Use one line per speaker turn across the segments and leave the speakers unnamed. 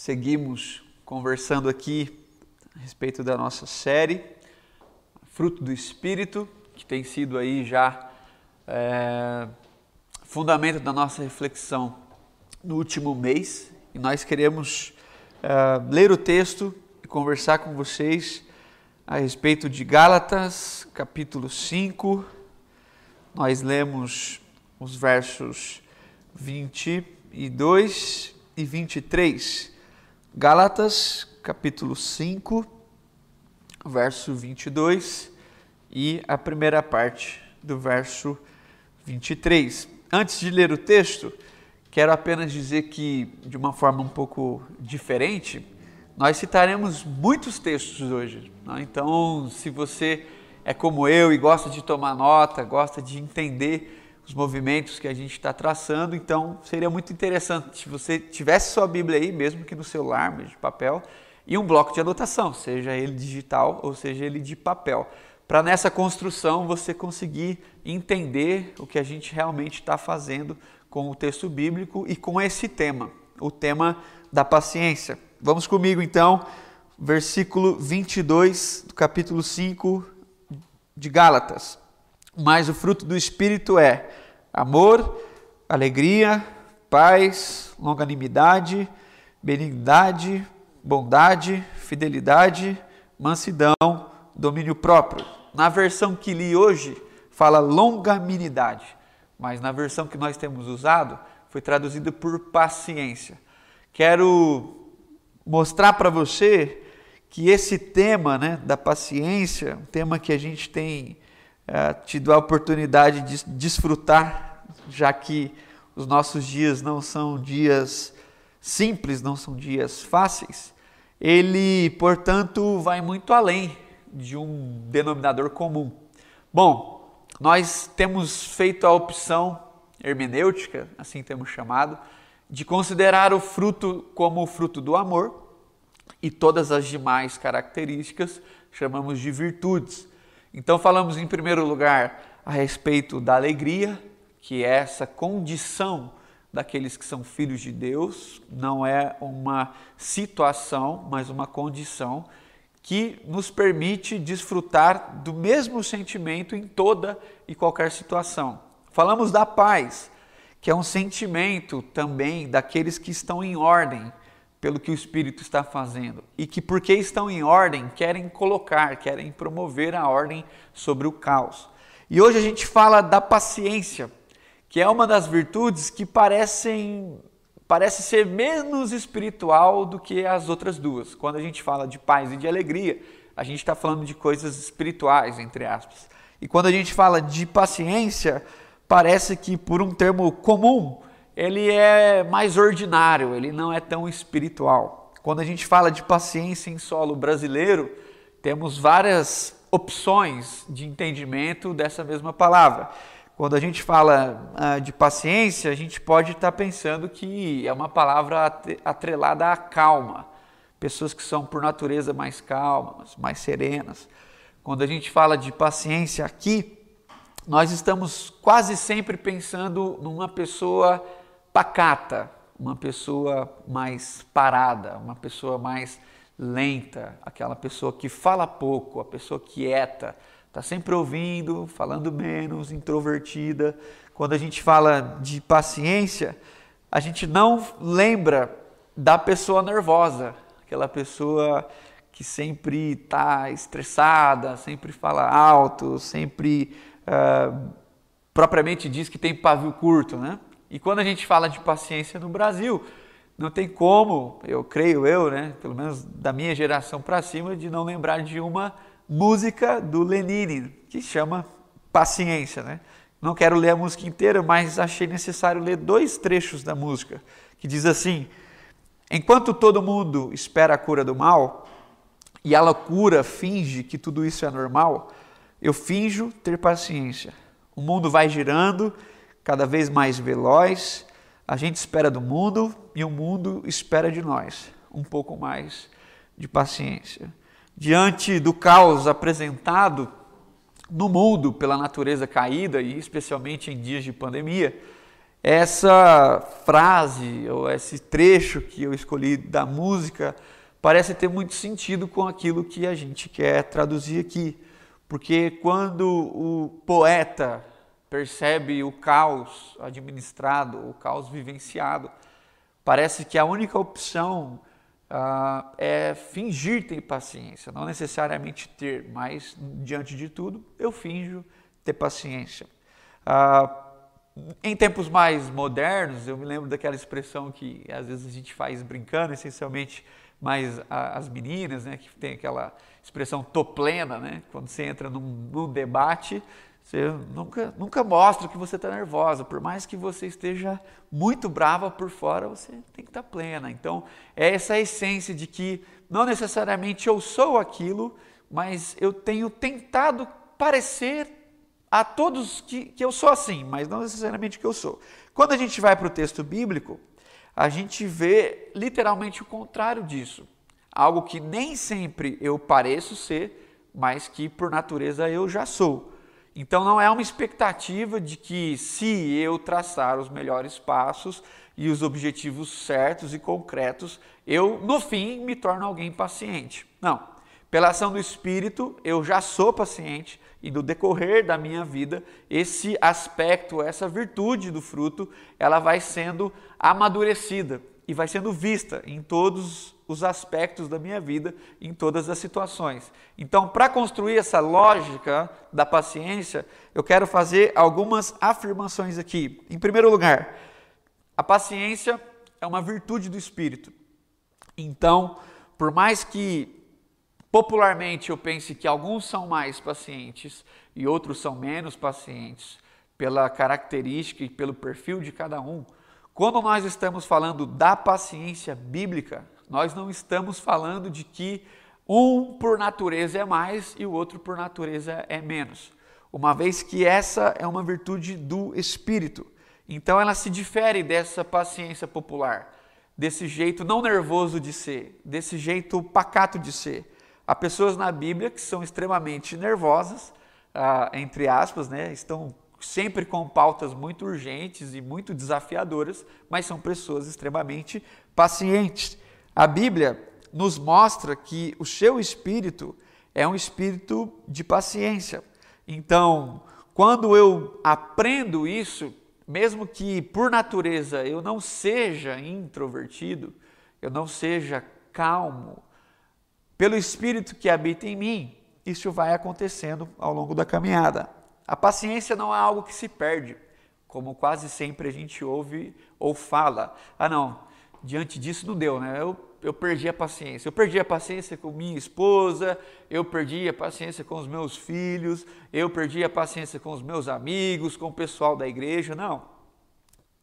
seguimos conversando aqui a respeito da nossa série Fruto do Espírito, que tem sido aí já é, fundamento da nossa reflexão no último mês. E nós queremos é, ler o texto e conversar com vocês a respeito de Gálatas, capítulo 5. Nós lemos os versos 22 e 23. Gálatas, capítulo 5, verso 22 e a primeira parte do verso 23. Antes de ler o texto, quero apenas dizer que, de uma forma um pouco diferente, nós citaremos muitos textos hoje. Né? Então, se você é como eu e gosta de tomar nota, gosta de entender os movimentos que a gente está traçando. Então, seria muito interessante se você tivesse sua Bíblia aí, mesmo que no celular, de papel, e um bloco de anotação, seja ele digital ou seja ele de papel, para nessa construção você conseguir entender o que a gente realmente está fazendo com o texto bíblico e com esse tema, o tema da paciência. Vamos comigo então, versículo 22 do capítulo 5 de Gálatas. Mas o fruto do Espírito é amor, alegria, paz, longanimidade, benignidade, bondade, fidelidade, mansidão, domínio próprio. Na versão que li hoje, fala longanimidade, mas na versão que nós temos usado, foi traduzido por paciência. Quero mostrar para você que esse tema né, da paciência, um tema que a gente tem é, tido a oportunidade de desfrutar, já que os nossos dias não são dias simples, não são dias fáceis, ele, portanto, vai muito além de um denominador comum. Bom, nós temos feito a opção hermenêutica, assim temos chamado, de considerar o fruto como o fruto do amor e todas as demais características chamamos de virtudes. Então, falamos em primeiro lugar a respeito da alegria, que é essa condição daqueles que são filhos de Deus, não é uma situação, mas uma condição que nos permite desfrutar do mesmo sentimento em toda e qualquer situação. Falamos da paz, que é um sentimento também daqueles que estão em ordem, pelo que o Espírito está fazendo e que, porque estão em ordem, querem colocar, querem promover a ordem sobre o caos. E hoje a gente fala da paciência, que é uma das virtudes que parecem parece ser menos espiritual do que as outras duas. Quando a gente fala de paz e de alegria, a gente está falando de coisas espirituais, entre aspas. E quando a gente fala de paciência, parece que por um termo comum, ele é mais ordinário, ele não é tão espiritual. Quando a gente fala de paciência em solo brasileiro, temos várias opções de entendimento dessa mesma palavra. Quando a gente fala uh, de paciência, a gente pode estar tá pensando que é uma palavra atrelada à calma. Pessoas que são por natureza mais calmas, mais serenas. Quando a gente fala de paciência aqui, nós estamos quase sempre pensando numa pessoa pacata, uma pessoa mais parada, uma pessoa mais lenta, aquela pessoa que fala pouco, a pessoa quieta, está sempre ouvindo, falando menos, introvertida. Quando a gente fala de paciência, a gente não lembra da pessoa nervosa, aquela pessoa que sempre está estressada, sempre fala alto, sempre uh, propriamente diz que tem pavio curto, né? E quando a gente fala de paciência no Brasil, não tem como, eu creio eu, né, pelo menos da minha geração para cima, de não lembrar de uma música do Lenine que chama Paciência, né? Não quero ler a música inteira, mas achei necessário ler dois trechos da música, que diz assim: Enquanto todo mundo espera a cura do mal, e a loucura finge que tudo isso é normal, eu finjo ter paciência. O mundo vai girando cada vez mais veloz. A gente espera do mundo e o mundo espera de nós um pouco mais de paciência. Diante do caos apresentado no mundo pela natureza caída e especialmente em dias de pandemia, Essa frase ou esse trecho que eu escolhi da música parece ter muito sentido com aquilo que a gente quer traduzir aqui. Porque quando o poeta percebe o caos administrado, o caos vivenciado, parece que a única opção uh, é fingir ter paciência, não necessariamente ter, mas diante de tudo eu finjo ter paciência. Uh, em tempos mais modernos, eu me lembro daquela expressão que às vezes a gente faz brincando, essencialmente mais as meninas, né, que tem aquela expressão tô plena, né, quando você entra num, num debate, você nunca, nunca mostra que você está nervosa, por mais que você esteja muito brava por fora, você tem que estar tá plena. Então, é essa essência de que não necessariamente eu sou aquilo, mas eu tenho tentado parecer a todos que, que eu sou assim, mas não necessariamente que eu sou. Quando a gente vai para o texto bíblico, a gente vê literalmente o contrário disso. Algo que nem sempre eu pareço ser, mas que por natureza eu já sou. Então não é uma expectativa de que se eu traçar os melhores passos e os objetivos certos e concretos, eu no fim me torno alguém paciente. Não. Pela ação do Espírito, eu já sou paciente, e no decorrer da minha vida, esse aspecto, essa virtude do fruto, ela vai sendo amadurecida e vai sendo vista em todos os aspectos da minha vida, em todas as situações. Então, para construir essa lógica da paciência, eu quero fazer algumas afirmações aqui. Em primeiro lugar, a paciência é uma virtude do espírito. Então, por mais que Popularmente, eu penso que alguns são mais pacientes e outros são menos pacientes, pela característica e pelo perfil de cada um. Quando nós estamos falando da paciência bíblica, nós não estamos falando de que um por natureza é mais e o outro por natureza é menos, uma vez que essa é uma virtude do espírito. Então ela se difere dessa paciência popular, desse jeito não nervoso de ser, desse jeito pacato de ser. Há pessoas na Bíblia que são extremamente nervosas, ah, entre aspas, né? estão sempre com pautas muito urgentes e muito desafiadoras, mas são pessoas extremamente pacientes. A Bíblia nos mostra que o seu espírito é um espírito de paciência. Então, quando eu aprendo isso, mesmo que por natureza eu não seja introvertido, eu não seja calmo, pelo Espírito que habita em mim, isso vai acontecendo ao longo da caminhada. A paciência não é algo que se perde, como quase sempre a gente ouve ou fala. Ah, não, diante disso não deu, né? Eu, eu perdi a paciência. Eu perdi a paciência com minha esposa, eu perdi a paciência com os meus filhos, eu perdi a paciência com os meus amigos, com o pessoal da igreja. Não.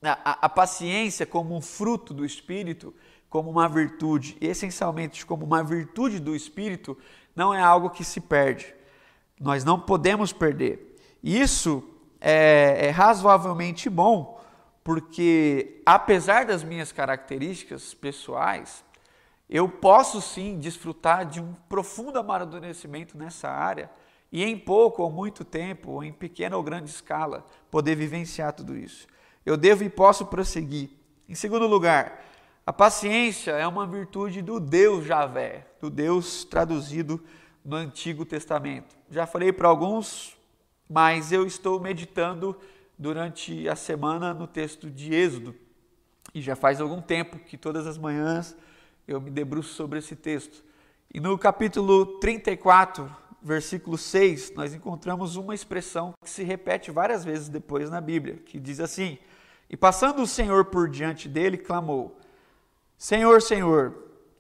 A, a, a paciência, como um fruto do Espírito, como uma virtude, essencialmente como uma virtude do Espírito, não é algo que se perde. Nós não podemos perder. Isso é, é razoavelmente bom, porque apesar das minhas características pessoais, eu posso sim desfrutar de um profundo amadurecimento nessa área e em pouco ou muito tempo, ou em pequena ou grande escala, poder vivenciar tudo isso. Eu devo e posso prosseguir. Em segundo lugar, a paciência é uma virtude do Deus Javé, do Deus traduzido no Antigo Testamento. Já falei para alguns, mas eu estou meditando durante a semana no texto de Êxodo. E já faz algum tempo que todas as manhãs eu me debruço sobre esse texto. E no capítulo 34, versículo 6, nós encontramos uma expressão que se repete várias vezes depois na Bíblia, que diz assim: E passando o Senhor por diante dele, clamou: Senhor, Senhor,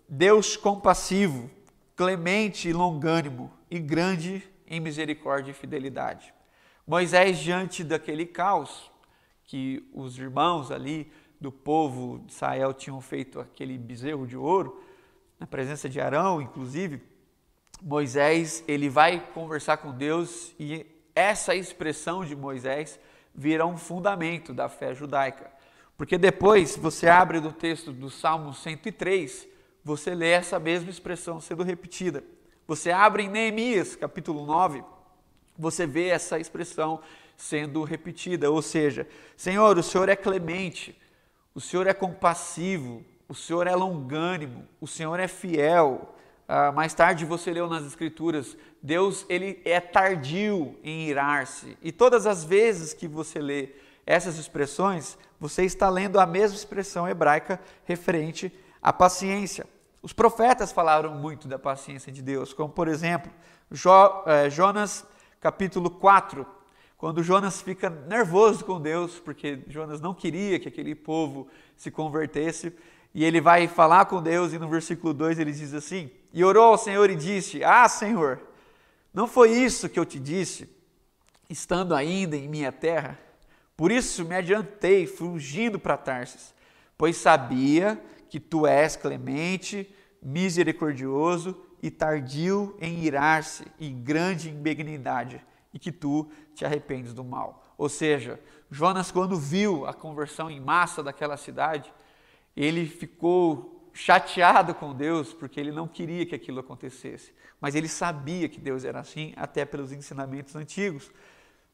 Deus compassivo, clemente e longânimo e grande em misericórdia e fidelidade. Moisés, diante daquele caos que os irmãos ali do povo de Israel tinham feito aquele bezerro de ouro, na presença de Arão, inclusive, Moisés, ele vai conversar com Deus e essa expressão de Moisés vira um fundamento da fé judaica. Porque depois você abre no texto do Salmo 103, você lê essa mesma expressão sendo repetida. Você abre em Neemias, capítulo 9, você vê essa expressão sendo repetida, ou seja, Senhor, o Senhor é clemente, o Senhor é compassivo, o Senhor é longânimo, o Senhor é fiel. Ah, mais tarde você leu nas Escrituras, Deus ele é tardio em irar-se. E todas as vezes que você lê essas expressões, você está lendo a mesma expressão hebraica referente à paciência. Os profetas falaram muito da paciência de Deus, como por exemplo, jo, eh, Jonas capítulo 4, quando Jonas fica nervoso com Deus, porque Jonas não queria que aquele povo se convertesse, e ele vai falar com Deus, e no versículo 2 ele diz assim: E orou ao Senhor e disse: Ah, Senhor, não foi isso que eu te disse, estando ainda em minha terra? Por isso me adiantei, fugindo para Tarsis, pois sabia que tu és clemente, misericordioso e tardio em irar-se e grande em benignidade, e que tu te arrependes do mal. Ou seja, Jonas, quando viu a conversão em massa daquela cidade, ele ficou chateado com Deus porque ele não queria que aquilo acontecesse. Mas ele sabia que Deus era assim, até pelos ensinamentos antigos.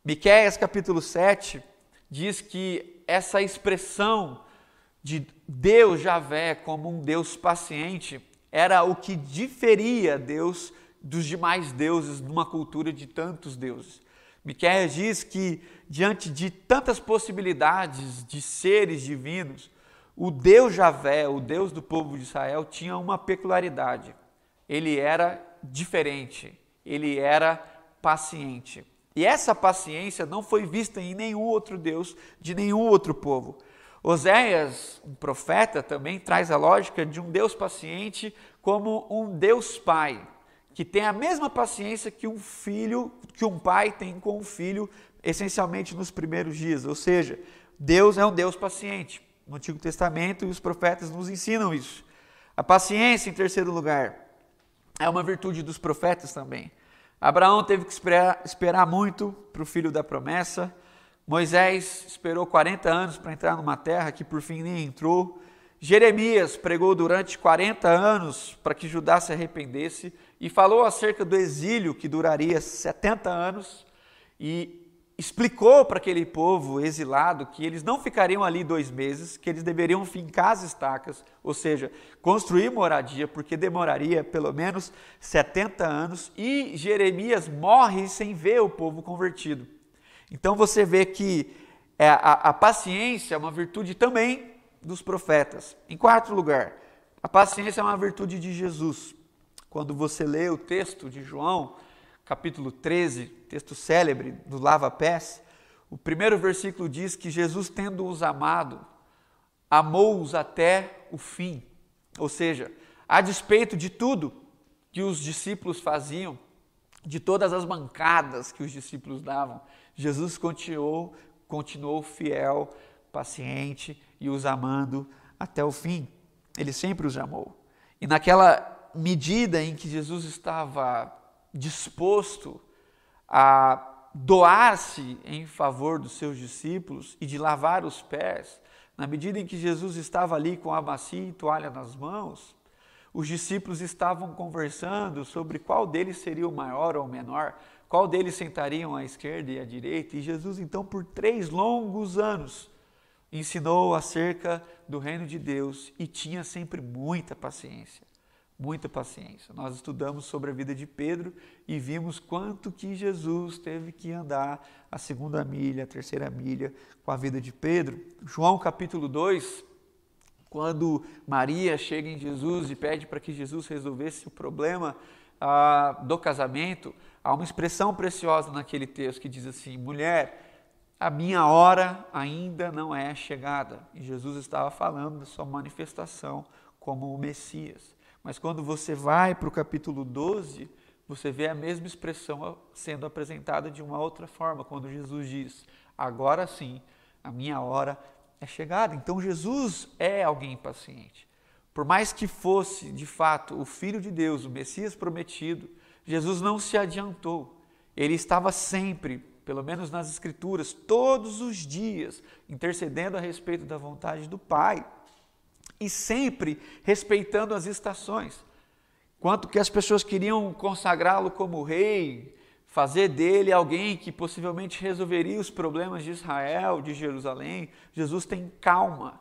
Miqueias capítulo 7 diz que essa expressão de Deus Javé como um Deus paciente era o que diferia Deus dos demais deuses numa cultura de tantos deuses. Miqueias diz que diante de tantas possibilidades de seres divinos, o Deus Javé, o Deus do povo de Israel, tinha uma peculiaridade. Ele era diferente, ele era paciente. E essa paciência não foi vista em nenhum outro Deus, de nenhum outro povo. Oséias, um profeta, também traz a lógica de um Deus paciente como um Deus pai, que tem a mesma paciência que um filho, que um pai tem com um filho, essencialmente nos primeiros dias. Ou seja, Deus é um Deus paciente no Antigo Testamento e os profetas nos ensinam isso. A paciência, em terceiro lugar, é uma virtude dos profetas também. Abraão teve que esperar, esperar muito para o filho da promessa. Moisés esperou 40 anos para entrar numa terra que por fim nem entrou. Jeremias pregou durante 40 anos para que Judá se arrependesse e falou acerca do exílio que duraria 70 anos. E explicou para aquele povo exilado que eles não ficariam ali dois meses, que eles deveriam fincar as estacas, ou seja, construir moradia, porque demoraria pelo menos 70 anos, e Jeremias morre sem ver o povo convertido. Então você vê que é, a, a paciência é uma virtude também dos profetas. Em quarto lugar, a paciência é uma virtude de Jesus. Quando você lê o texto de João, capítulo 13, texto célebre do lava-pés, o primeiro versículo diz que Jesus, tendo-os amado, amou-os até o fim. Ou seja, a despeito de tudo que os discípulos faziam, de todas as mancadas que os discípulos davam, Jesus continuou, continuou fiel, paciente e os amando até o fim. Ele sempre os amou. E naquela medida em que Jesus estava disposto a doar-se em favor dos seus discípulos e de lavar os pés, na medida em que Jesus estava ali com a bacia e toalha nas mãos, os discípulos estavam conversando sobre qual deles seria o maior ou o menor, qual deles sentariam à esquerda e à direita, e Jesus, então, por três longos anos, ensinou acerca do reino de Deus e tinha sempre muita paciência muita paciência. Nós estudamos sobre a vida de Pedro e vimos quanto que Jesus teve que andar a segunda milha, a terceira milha com a vida de Pedro. João capítulo 2, quando Maria chega em Jesus e pede para que Jesus resolvesse o problema ah, do casamento, há uma expressão preciosa naquele texto que diz assim: mulher, a minha hora ainda não é chegada. E Jesus estava falando da sua manifestação como o Messias. Mas quando você vai para o capítulo 12, você vê a mesma expressão sendo apresentada de uma outra forma, quando Jesus diz: Agora sim, a minha hora é chegada. Então Jesus é alguém paciente. Por mais que fosse, de fato, o Filho de Deus, o Messias prometido, Jesus não se adiantou. Ele estava sempre, pelo menos nas Escrituras, todos os dias, intercedendo a respeito da vontade do Pai e sempre respeitando as estações. Quanto que as pessoas queriam consagrá-lo como rei, fazer dele alguém que possivelmente resolveria os problemas de Israel, de Jerusalém. Jesus tem calma,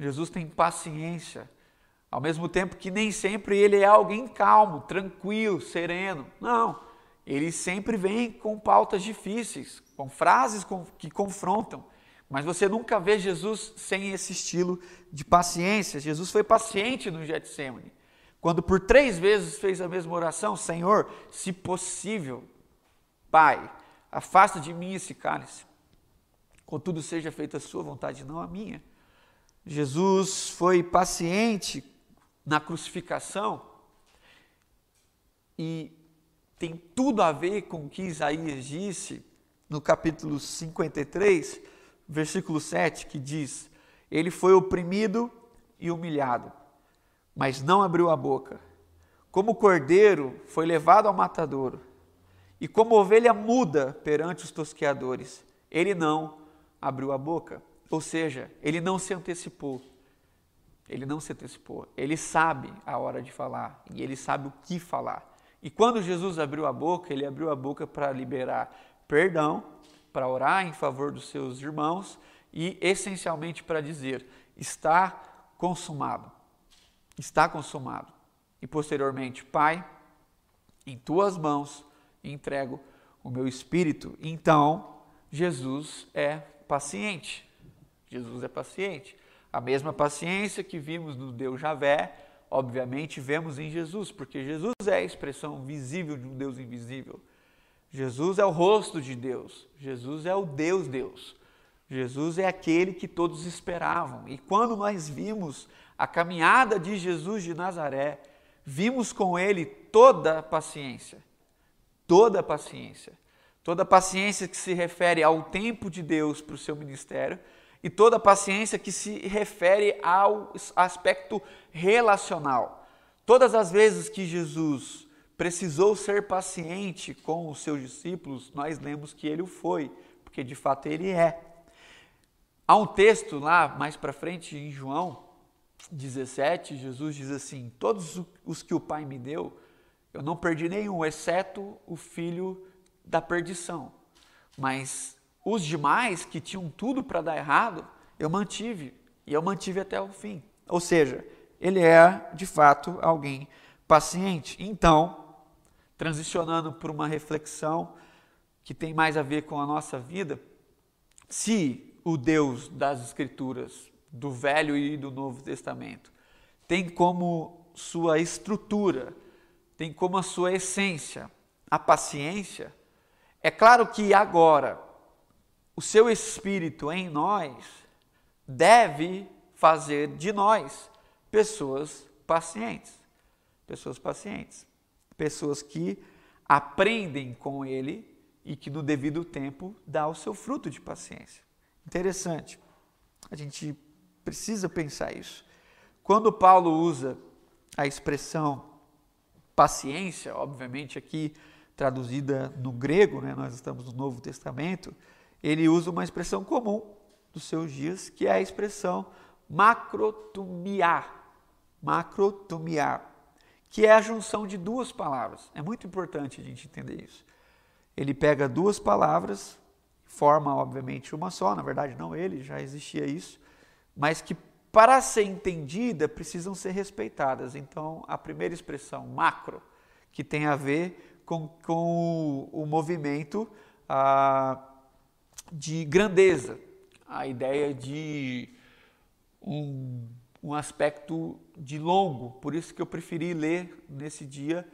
Jesus tem paciência. Ao mesmo tempo que nem sempre ele é alguém calmo, tranquilo, sereno. Não, ele sempre vem com pautas difíceis, com frases que confrontam. Mas você nunca vê Jesus sem esse estilo de paciência. Jesus foi paciente no Getsemane. Quando por três vezes fez a mesma oração, Senhor, se possível, Pai, afasta de mim esse cálice. Contudo, seja feita a sua vontade, não a minha. Jesus foi paciente na crucificação e tem tudo a ver com o que Isaías disse no capítulo 53, versículo 7, que diz: Ele foi oprimido e humilhado, mas não abriu a boca. Como cordeiro foi levado ao matadouro, e como ovelha muda perante os tosqueadores, ele não abriu a boca. Ou seja, ele não se antecipou. Ele não se antecipou. Ele sabe a hora de falar e ele sabe o que falar. E quando Jesus abriu a boca, ele abriu a boca para liberar perdão, para orar em favor dos seus irmãos e essencialmente para dizer: está consumado. Está consumado. E posteriormente, Pai, em tuas mãos entrego o meu espírito. Então, Jesus é paciente. Jesus é paciente. A mesma paciência que vimos no Deus Javé, obviamente vemos em Jesus, porque Jesus é a expressão visível de um Deus invisível. Jesus é o rosto de Deus. Jesus é o Deus Deus. Jesus é aquele que todos esperavam. E quando nós vimos a caminhada de Jesus de Nazaré, vimos com ele toda a paciência toda a paciência. Toda a paciência que se refere ao tempo de Deus para o seu ministério e toda paciência que se refere ao aspecto relacional. Todas as vezes que Jesus precisou ser paciente com os seus discípulos, nós lemos que ele o foi, porque de fato ele é. Há um texto lá mais para frente em João 17, Jesus diz assim: Todos os que o Pai me deu, eu não perdi nenhum, exceto o filho da perdição. Mas os demais que tinham tudo para dar errado, eu mantive. E eu mantive até o fim. Ou seja, ele é de fato alguém paciente. Então, transicionando para uma reflexão que tem mais a ver com a nossa vida, se o Deus das Escrituras, do Velho e do Novo Testamento, tem como sua estrutura tem como a sua essência a paciência, é claro que agora o seu espírito em nós deve fazer de nós pessoas pacientes. Pessoas pacientes. Pessoas que aprendem com ele e que no devido tempo dá o seu fruto de paciência. Interessante. A gente precisa pensar isso. Quando Paulo usa a expressão paciência, obviamente aqui traduzida no grego, né, nós estamos no Novo Testamento, ele usa uma expressão comum dos seus dias, que é a expressão macrotumiar, macrotumiar, que é a junção de duas palavras. É muito importante a gente entender isso. Ele pega duas palavras, forma obviamente uma só, na verdade não ele, já existia isso, mas que para ser entendida, precisam ser respeitadas. Então, a primeira expressão, macro, que tem a ver com, com o, o movimento ah, de grandeza, a ideia de um, um aspecto de longo. Por isso que eu preferi ler nesse dia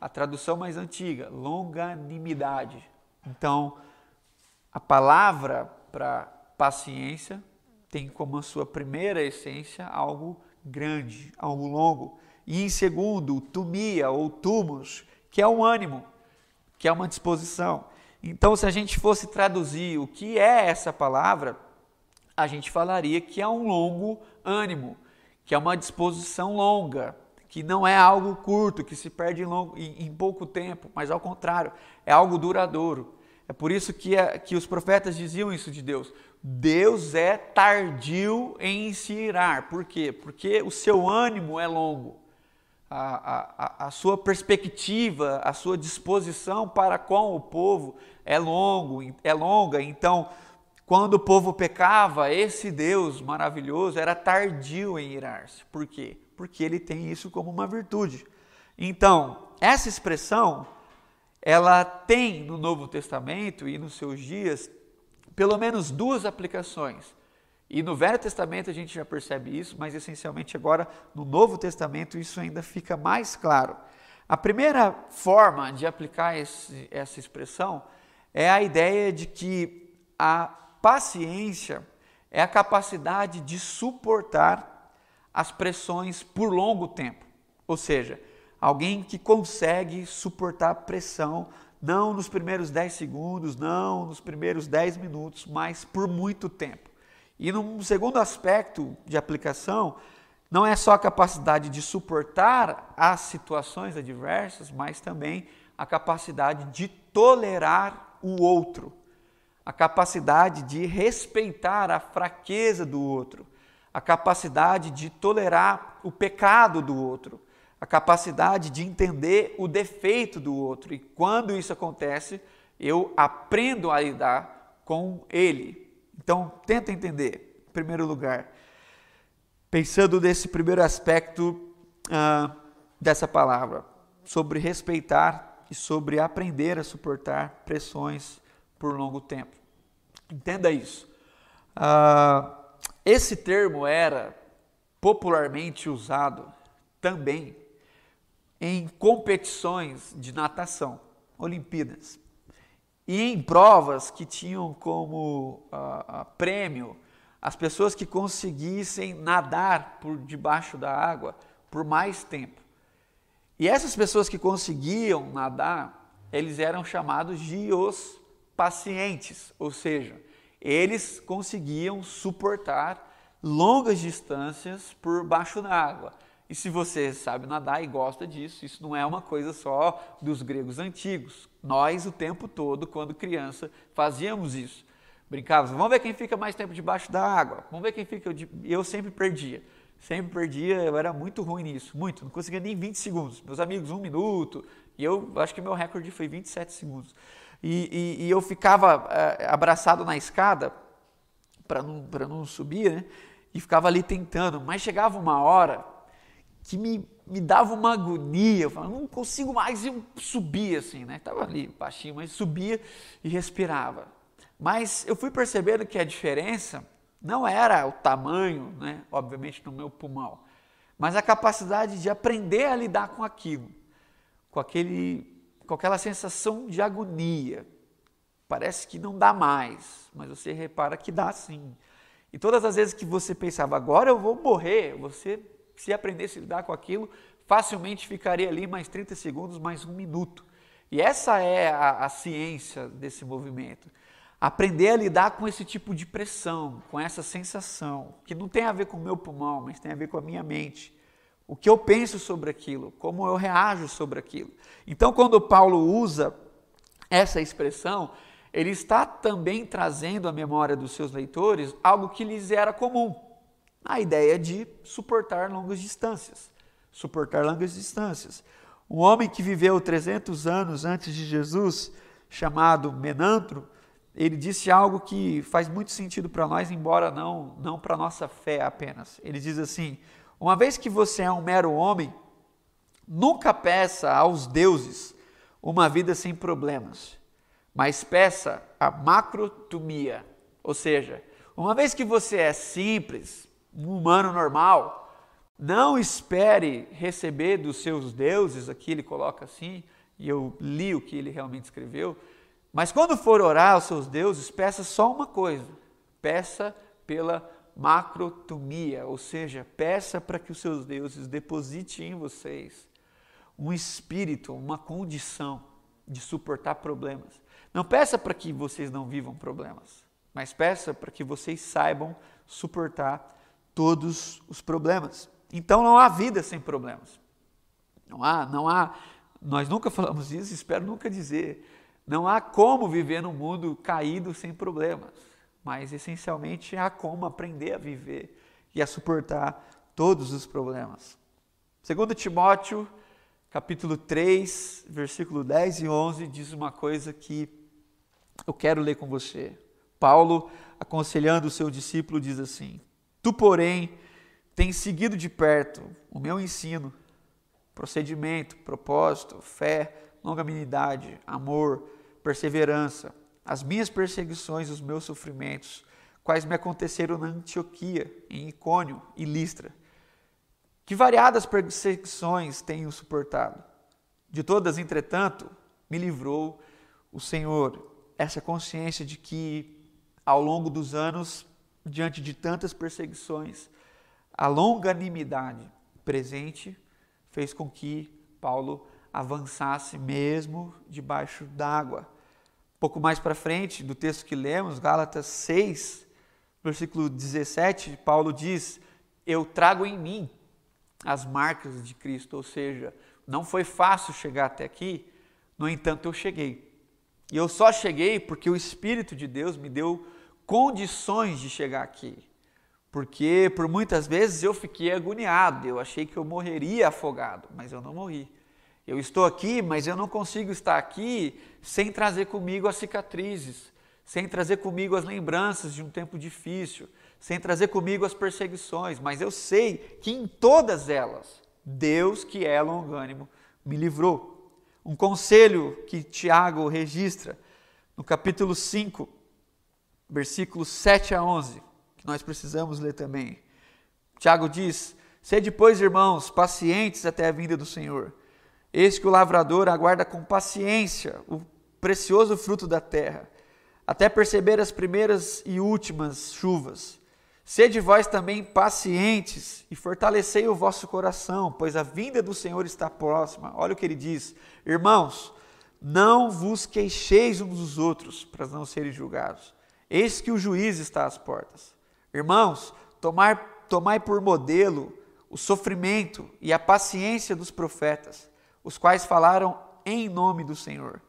a tradução mais antiga, longanimidade. Então, a palavra para paciência tem como a sua primeira essência algo grande, algo longo. E em segundo, tumia ou tumus, que é um ânimo, que é uma disposição. Então, se a gente fosse traduzir o que é essa palavra, a gente falaria que é um longo ânimo, que é uma disposição longa, que não é algo curto, que se perde em, longo, em, em pouco tempo, mas ao contrário, é algo duradouro. É por isso que, que os profetas diziam isso de Deus. Deus é tardio em se irar. Por quê? Porque o seu ânimo é longo. A, a, a sua perspectiva, a sua disposição para com o povo é longo, é longa. Então, quando o povo pecava, esse Deus maravilhoso era tardio em irar-se. Por quê? Porque ele tem isso como uma virtude. Então, essa expressão, ela tem no Novo Testamento e nos seus dias pelo menos duas aplicações. E no Velho Testamento a gente já percebe isso, mas essencialmente agora no Novo Testamento isso ainda fica mais claro. A primeira forma de aplicar esse, essa expressão é a ideia de que a paciência é a capacidade de suportar as pressões por longo tempo. Ou seja, alguém que consegue suportar pressão não nos primeiros 10 segundos, não nos primeiros 10 minutos, mas por muito tempo. E num segundo aspecto de aplicação, não é só a capacidade de suportar as situações adversas, mas também a capacidade de tolerar o outro, a capacidade de respeitar a fraqueza do outro, a capacidade de tolerar o pecado do outro, a capacidade de entender o defeito do outro. E quando isso acontece, eu aprendo a lidar com ele, então, tenta entender, em primeiro lugar, pensando nesse primeiro aspecto uh, dessa palavra, sobre respeitar e sobre aprender a suportar pressões por longo tempo. Entenda isso. Uh, esse termo era popularmente usado também em competições de natação, Olimpíadas. E em provas que tinham como uh, uh, prêmio as pessoas que conseguissem nadar por debaixo da água por mais tempo. E essas pessoas que conseguiam nadar, eles eram chamados de os pacientes, ou seja, eles conseguiam suportar longas distâncias por baixo da água. E se você sabe nadar e gosta disso, isso não é uma coisa só dos gregos antigos. Nós, o tempo todo, quando criança, fazíamos isso. Brincávamos, vamos ver quem fica mais tempo debaixo da água, vamos ver quem fica. Eu sempre perdia, sempre perdia, eu era muito ruim nisso, muito, não conseguia nem 20 segundos. Meus amigos, um minuto, e eu acho que meu recorde foi 27 segundos. E, e, e eu ficava é, abraçado na escada, para não, não subir, né? E ficava ali tentando, mas chegava uma hora que me, me dava uma agonia. Eu falava, não consigo mais. Eu subia assim, né? Estava ali baixinho, mas subia e respirava. Mas eu fui percebendo que a diferença não era o tamanho, né? Obviamente, no meu pulmão, mas a capacidade de aprender a lidar com aquilo, com, aquele, com aquela sensação de agonia. Parece que não dá mais, mas você repara que dá sim. E todas as vezes que você pensava, agora eu vou morrer, você se aprendesse a lidar com aquilo, facilmente ficaria ali mais 30 segundos, mais um minuto. E essa é a, a ciência desse movimento. Aprender a lidar com esse tipo de pressão, com essa sensação, que não tem a ver com o meu pulmão, mas tem a ver com a minha mente. O que eu penso sobre aquilo, como eu reajo sobre aquilo. Então, quando Paulo usa essa expressão, ele está também trazendo à memória dos seus leitores algo que lhes era comum a ideia de suportar longas distâncias. Suportar longas distâncias. Um homem que viveu 300 anos antes de Jesus, chamado Menantro, ele disse algo que faz muito sentido para nós, embora não, não para nossa fé apenas. Ele diz assim: Uma vez que você é um mero homem, nunca peça aos deuses uma vida sem problemas, mas peça a macrotomia, ou seja, uma vez que você é simples, um humano normal, não espere receber dos seus deuses, aqui ele coloca assim, e eu li o que ele realmente escreveu, mas quando for orar aos seus deuses, peça só uma coisa: peça pela macrotomia, ou seja, peça para que os seus deuses depositem em vocês um espírito, uma condição de suportar problemas. Não peça para que vocês não vivam problemas, mas peça para que vocês saibam suportar todos os problemas. Então não há vida sem problemas. Não há, não há, nós nunca falamos isso, espero nunca dizer. Não há como viver num mundo caído sem problemas, mas essencialmente há como aprender a viver e a suportar todos os problemas. 2 Timóteo, capítulo 3, versículo 10 e 11, diz uma coisa que eu quero ler com você. Paulo, aconselhando o seu discípulo, diz assim: Tu, porém, tens seguido de perto o meu ensino, procedimento, propósito, fé, longanimidade, amor, perseverança, as minhas perseguições, os meus sofrimentos, quais me aconteceram na Antioquia, em Icônio e Listra. Que variadas perseguições tenho suportado. De todas, entretanto, me livrou o Senhor. Essa consciência de que, ao longo dos anos, diante de tantas perseguições, a longanimidade presente fez com que Paulo avançasse mesmo debaixo d'água. Pouco mais para frente do texto que lemos, Gálatas 6, versículo 17, Paulo diz: Eu trago em mim as marcas de Cristo, ou seja, não foi fácil chegar até aqui, no entanto eu cheguei. E eu só cheguei porque o Espírito de Deus me deu condições de chegar aqui. Porque por muitas vezes eu fiquei agoniado, eu achei que eu morreria afogado, mas eu não morri. Eu estou aqui, mas eu não consigo estar aqui sem trazer comigo as cicatrizes, sem trazer comigo as lembranças de um tempo difícil, sem trazer comigo as perseguições, mas eu sei que em todas elas, Deus, que é longânimo, me livrou. Um conselho que Tiago registra no capítulo 5, versículos 7 a 11, que nós precisamos ler também. Tiago diz: Sede, pois, irmãos, pacientes até a vinda do Senhor. Eis que o lavrador aguarda com paciência o precioso fruto da terra, até perceber as primeiras e últimas chuvas. Sede vós também pacientes e fortalecei o vosso coração, pois a vinda do Senhor está próxima. Olha o que ele diz: Irmãos, não vos queixeis uns dos outros, para não serem julgados. Eis que o juiz está às portas. Irmãos, tomai, tomai por modelo o sofrimento e a paciência dos profetas os quais falaram em nome do Senhor.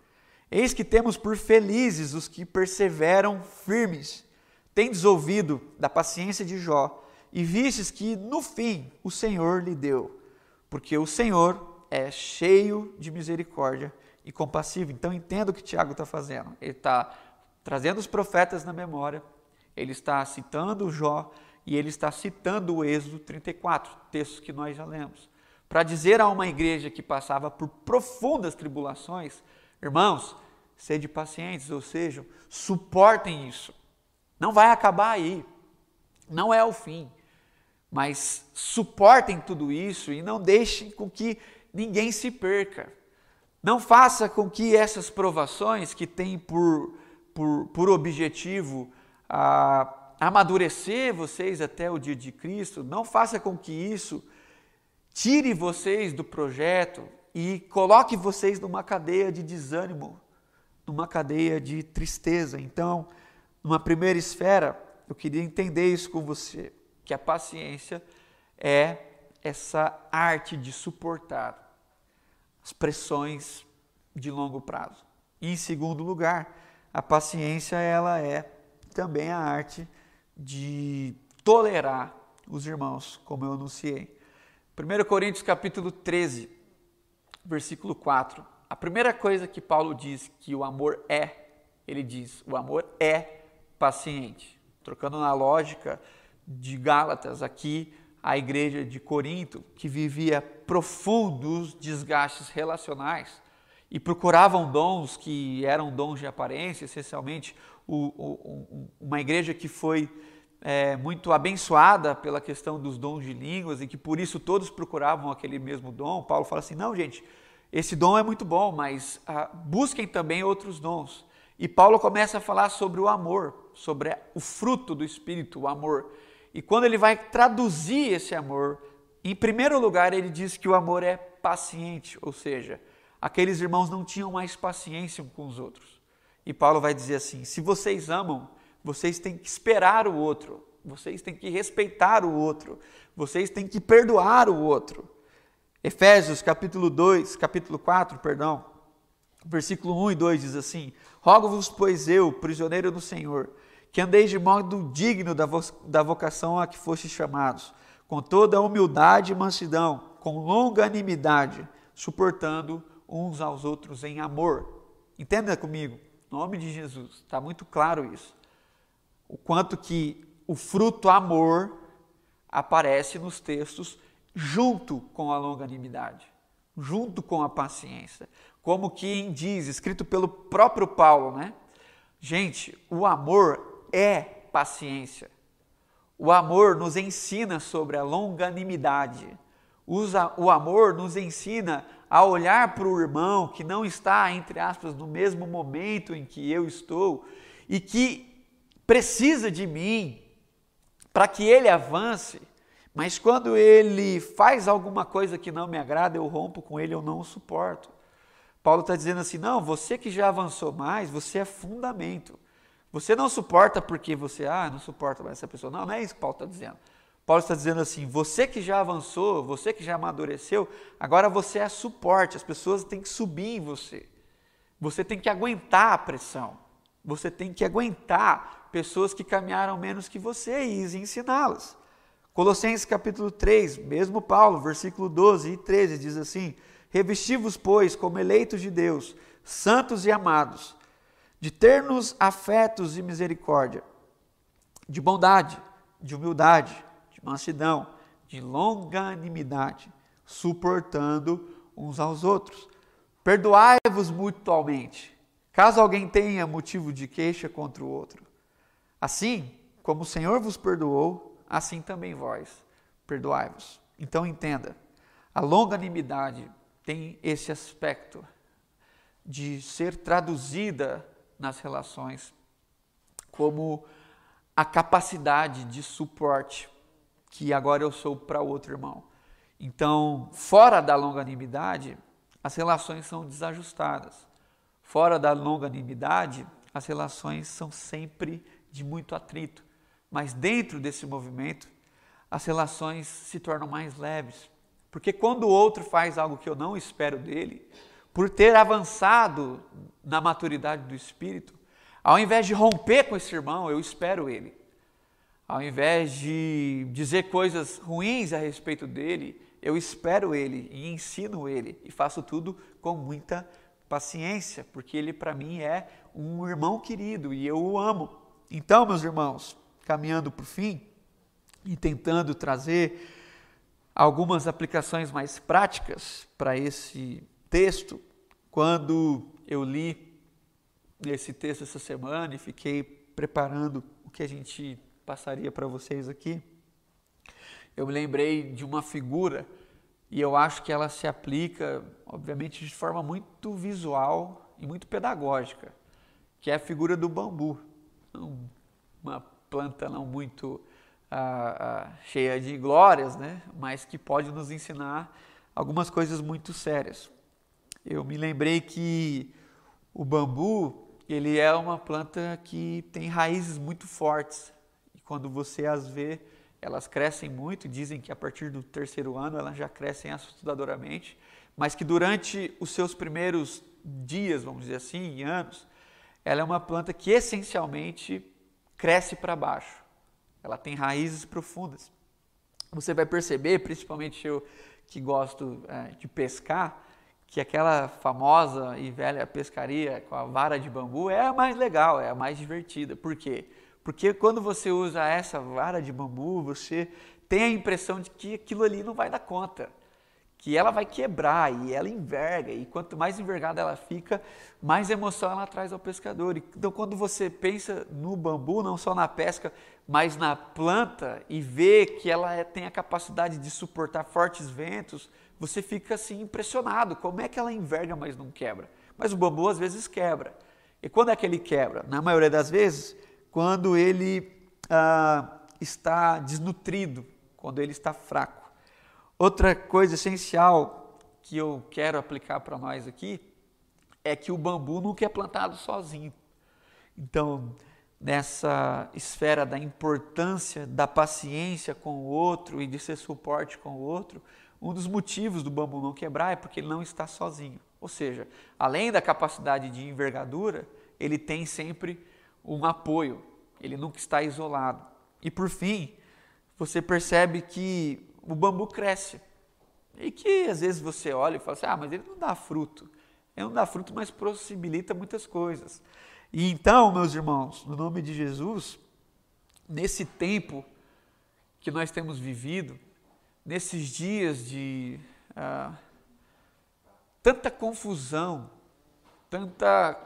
Eis que temos por felizes os que perseveram firmes. Tendes ouvido da paciência de Jó e vistes que no fim o Senhor lhe deu, porque o Senhor é cheio de misericórdia e compassivo. Então entenda o que Tiago está fazendo. Ele está trazendo os profetas na memória, ele está citando Jó e ele está citando o Êxodo 34, textos que nós já lemos para dizer a uma igreja que passava por profundas tribulações, irmãos, sede pacientes, ou seja, suportem isso. Não vai acabar aí. Não é o fim. Mas suportem tudo isso e não deixem com que ninguém se perca. Não faça com que essas provações que têm por, por, por objetivo a, amadurecer vocês até o dia de Cristo, não faça com que isso tire vocês do projeto e coloque vocês numa cadeia de desânimo, numa cadeia de tristeza. Então, numa primeira esfera, eu queria entender isso com você, que a paciência é essa arte de suportar as pressões de longo prazo. E em segundo lugar, a paciência ela é também a arte de tolerar os irmãos, como eu anunciei. 1 Coríntios capítulo 13, versículo 4. A primeira coisa que Paulo diz que o amor é, ele diz, o amor é paciente. Trocando na lógica de Gálatas, aqui a igreja de Corinto, que vivia profundos desgastes relacionais e procuravam dons que eram dons de aparência, essencialmente o, o, uma igreja que foi é, muito abençoada pela questão dos dons de línguas e que por isso todos procuravam aquele mesmo dom. Paulo fala assim: não, gente, esse dom é muito bom, mas ah, busquem também outros dons. E Paulo começa a falar sobre o amor, sobre o fruto do Espírito, o amor. E quando ele vai traduzir esse amor, em primeiro lugar ele diz que o amor é paciente, ou seja, aqueles irmãos não tinham mais paciência com os outros. E Paulo vai dizer assim: se vocês amam, vocês têm que esperar o outro, vocês têm que respeitar o outro, vocês têm que perdoar o outro. Efésios capítulo 2, capítulo 4, perdão, versículo 1 e 2 diz assim: Rogo-vos, pois eu, prisioneiro do Senhor, que andeis de modo digno da, vo da vocação a que fostes chamados, com toda humildade e mansidão, com longanimidade, suportando uns aos outros em amor. Entenda comigo, em nome de Jesus, está muito claro isso. O quanto que o fruto amor aparece nos textos junto com a longanimidade, junto com a paciência. Como que diz, escrito pelo próprio Paulo, né? Gente, o amor é paciência. O amor nos ensina sobre a longanimidade. O amor nos ensina a olhar para o irmão que não está, entre aspas, no mesmo momento em que eu estou e que precisa de mim para que ele avance, mas quando ele faz alguma coisa que não me agrada, eu rompo com ele, eu não o suporto. Paulo está dizendo assim: não, você que já avançou mais, você é fundamento. Você não suporta porque você, ah, não suporta mais essa pessoa. Não, não é isso que Paulo está dizendo. Paulo está dizendo assim: você que já avançou, você que já amadureceu, agora você é suporte, as pessoas têm que subir em você. Você tem que aguentar a pressão. Você tem que aguentar pessoas que caminharam menos que você e ensiná-las. Colossenses capítulo 3, mesmo Paulo, versículo 12 e 13 diz assim: Revesti-vos, pois, como eleitos de Deus, santos e amados, de ternos afetos e misericórdia, de bondade, de humildade, de mansidão, de longanimidade, suportando uns aos outros. Perdoai-vos mutualmente, caso alguém tenha motivo de queixa contra o outro. Assim, como o Senhor vos perdoou, assim também vós perdoai-vos. Então entenda, a longanimidade tem esse aspecto de ser traduzida nas relações como a capacidade de suporte que agora eu sou para outro irmão. Então, fora da longanimidade, as relações são desajustadas. Fora da longanimidade, as relações são sempre de muito atrito. Mas dentro desse movimento, as relações se tornam mais leves, porque quando o outro faz algo que eu não espero dele, por ter avançado na maturidade do espírito, ao invés de romper com esse irmão, eu espero ele. Ao invés de dizer coisas ruins a respeito dele, eu espero ele e ensino ele e faço tudo com muita paciência, porque ele para mim é um irmão querido e eu o amo. Então, meus irmãos, caminhando para o fim e tentando trazer algumas aplicações mais práticas para esse texto. Quando eu li esse texto essa semana e fiquei preparando o que a gente passaria para vocês aqui, eu me lembrei de uma figura e eu acho que ela se aplica, obviamente, de forma muito visual e muito pedagógica, que é a figura do bambu. Uma planta não muito ah, ah, cheia de glórias, né? mas que pode nos ensinar algumas coisas muito sérias. Eu me lembrei que o bambu ele é uma planta que tem raízes muito fortes quando você as vê elas crescem muito, dizem que a partir do terceiro ano elas já crescem assustadoramente, mas que durante os seus primeiros dias, vamos dizer assim, anos, ela é uma planta que essencialmente cresce para baixo ela tem raízes profundas. Você vai perceber, principalmente eu que gosto é, de pescar, que aquela famosa e velha pescaria com a vara de bambu é a mais legal, é a mais divertida. Por quê? Porque quando você usa essa vara de bambu, você tem a impressão de que aquilo ali não vai dar conta que ela vai quebrar e ela enverga, e quanto mais envergada ela fica, mais emoção ela traz ao pescador. Então, quando você pensa no bambu, não só na pesca, mas na planta, e vê que ela é, tem a capacidade de suportar fortes ventos, você fica assim impressionado: como é que ela enverga, mas não quebra? Mas o bambu às vezes quebra. E quando é que ele quebra? Na maioria das vezes, quando ele ah, está desnutrido, quando ele está fraco. Outra coisa essencial que eu quero aplicar para nós aqui é que o bambu nunca é plantado sozinho. Então, nessa esfera da importância da paciência com o outro e de ser suporte com o outro, um dos motivos do bambu não quebrar é porque ele não está sozinho. Ou seja, além da capacidade de envergadura, ele tem sempre um apoio, ele nunca está isolado. E por fim, você percebe que o bambu cresce. e que às vezes você olha e fala assim: ah, mas ele não dá fruto. Ele não dá fruto, mas possibilita muitas coisas. E então, meus irmãos, no nome de Jesus, nesse tempo que nós temos vivido, nesses dias de ah, tanta confusão, tanta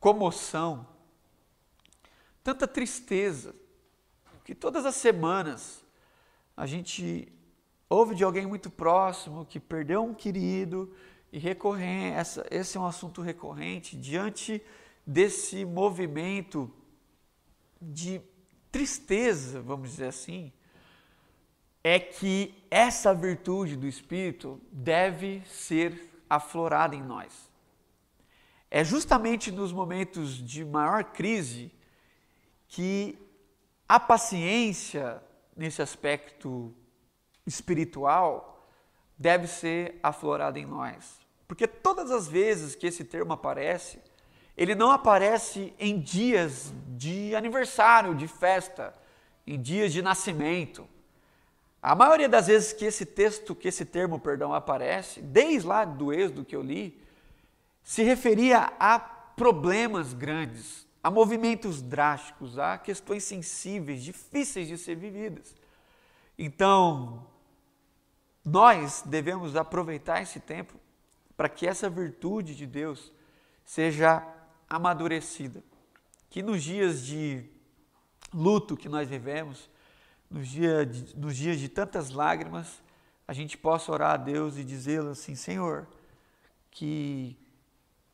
comoção, tanta tristeza, que todas as semanas a gente ouve de alguém muito próximo que perdeu um querido e recorrente, essa, esse é um assunto recorrente diante desse movimento de tristeza, vamos dizer assim, é que essa virtude do Espírito deve ser aflorada em nós. É justamente nos momentos de maior crise que a paciência, nesse aspecto espiritual, deve ser aflorada em nós. Porque todas as vezes que esse termo aparece, ele não aparece em dias de aniversário, de festa, em dias de nascimento. A maioria das vezes que esse texto, que esse termo, perdão, aparece, desde lá do Êxodo que eu li, se referia a problemas grandes, a movimentos drásticos, a questões sensíveis, difíceis de ser vividas. Então, nós devemos aproveitar esse tempo para que essa virtude de Deus seja amadurecida. Que nos dias de luto que nós vivemos, nos, dia de, nos dias de tantas lágrimas, a gente possa orar a Deus e dizê-lo assim: Senhor, que,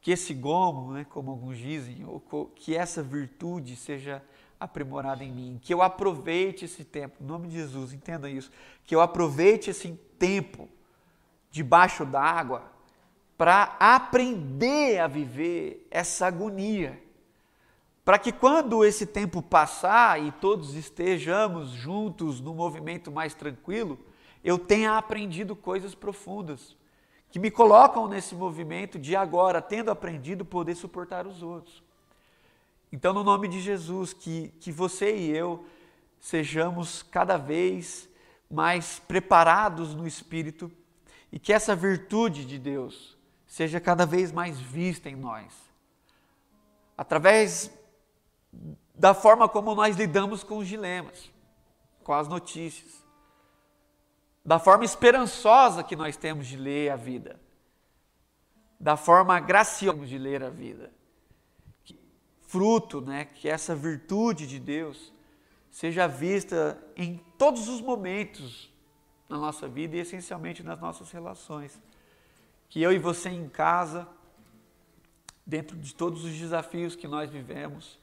que esse gomo, né, como alguns dizem, ou que essa virtude seja aprimorada em mim, que eu aproveite esse tempo, em nome de Jesus, entenda isso, que eu aproveite esse tempo debaixo d'água para aprender a viver essa agonia. Para que quando esse tempo passar e todos estejamos juntos no movimento mais tranquilo, eu tenha aprendido coisas profundas que me colocam nesse movimento de agora, tendo aprendido, poder suportar os outros. Então, no nome de Jesus, que, que você e eu sejamos cada vez mais preparados no Espírito e que essa virtude de Deus seja cada vez mais vista em nós. Através da forma como nós lidamos com os dilemas, com as notícias, da forma esperançosa que nós temos de ler a vida, da forma graciosa de ler a vida. Fruto, né, que essa virtude de Deus seja vista em todos os momentos na nossa vida e essencialmente nas nossas relações que eu e você em casa, dentro de todos os desafios que nós vivemos,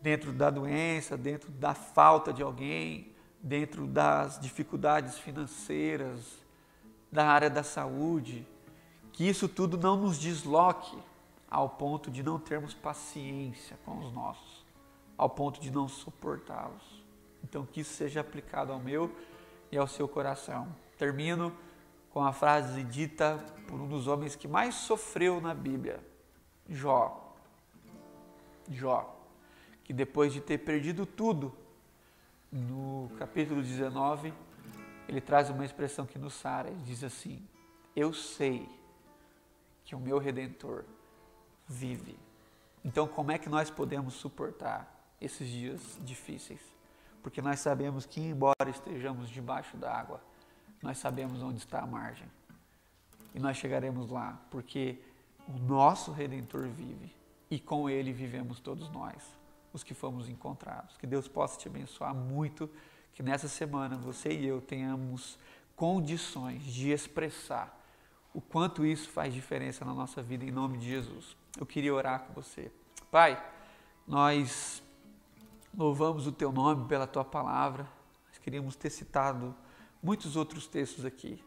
dentro da doença, dentro da falta de alguém, dentro das dificuldades financeiras, da área da saúde, que isso tudo não nos desloque ao ponto de não termos paciência com os nossos, ao ponto de não suportá-los. Então, que isso seja aplicado ao meu e ao seu coração. Termino com a frase dita por um dos homens que mais sofreu na Bíblia, Jó. Jó, que depois de ter perdido tudo, no capítulo 19, ele traz uma expressão que nos sara, ele diz assim: Eu sei que o meu redentor vive. Então, como é que nós podemos suportar esses dias difíceis? Porque nós sabemos que, embora estejamos debaixo da água, nós sabemos onde está a margem. E nós chegaremos lá, porque o nosso Redentor vive e com ele vivemos todos nós, os que fomos encontrados. Que Deus possa te abençoar muito, que nessa semana você e eu tenhamos condições de expressar o quanto isso faz diferença na nossa vida, em nome de Jesus. Eu queria orar com você. Pai, nós louvamos o Teu nome pela Tua palavra, nós queríamos ter citado muitos outros textos aqui,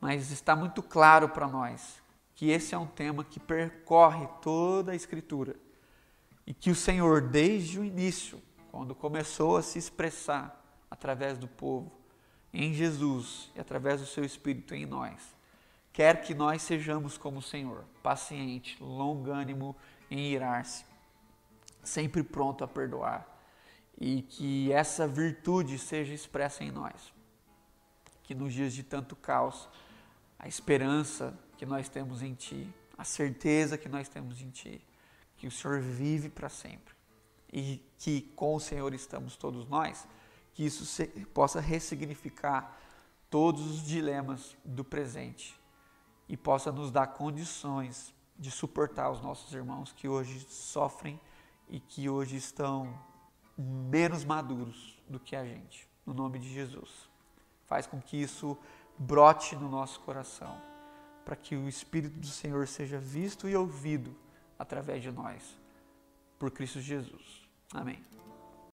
mas está muito claro para nós que esse é um tema que percorre toda a Escritura e que o Senhor, desde o início, quando começou a se expressar através do povo, em Jesus e através do seu Espírito em nós, quer que nós sejamos como o Senhor, paciente, longânimo em irar-se, sempre pronto a perdoar, e que essa virtude seja expressa em nós que nos dias de tanto caos, a esperança que nós temos em Ti, a certeza que nós temos em Ti, que o Senhor vive para sempre e que com o Senhor estamos todos nós, que isso se, possa ressignificar todos os dilemas do presente e possa nos dar condições de suportar os nossos irmãos que hoje sofrem e que hoje estão menos maduros do que a gente. No nome de Jesus. Faz com que isso brote no nosso coração, para que o Espírito do Senhor seja visto e ouvido através de nós, por Cristo Jesus. Amém.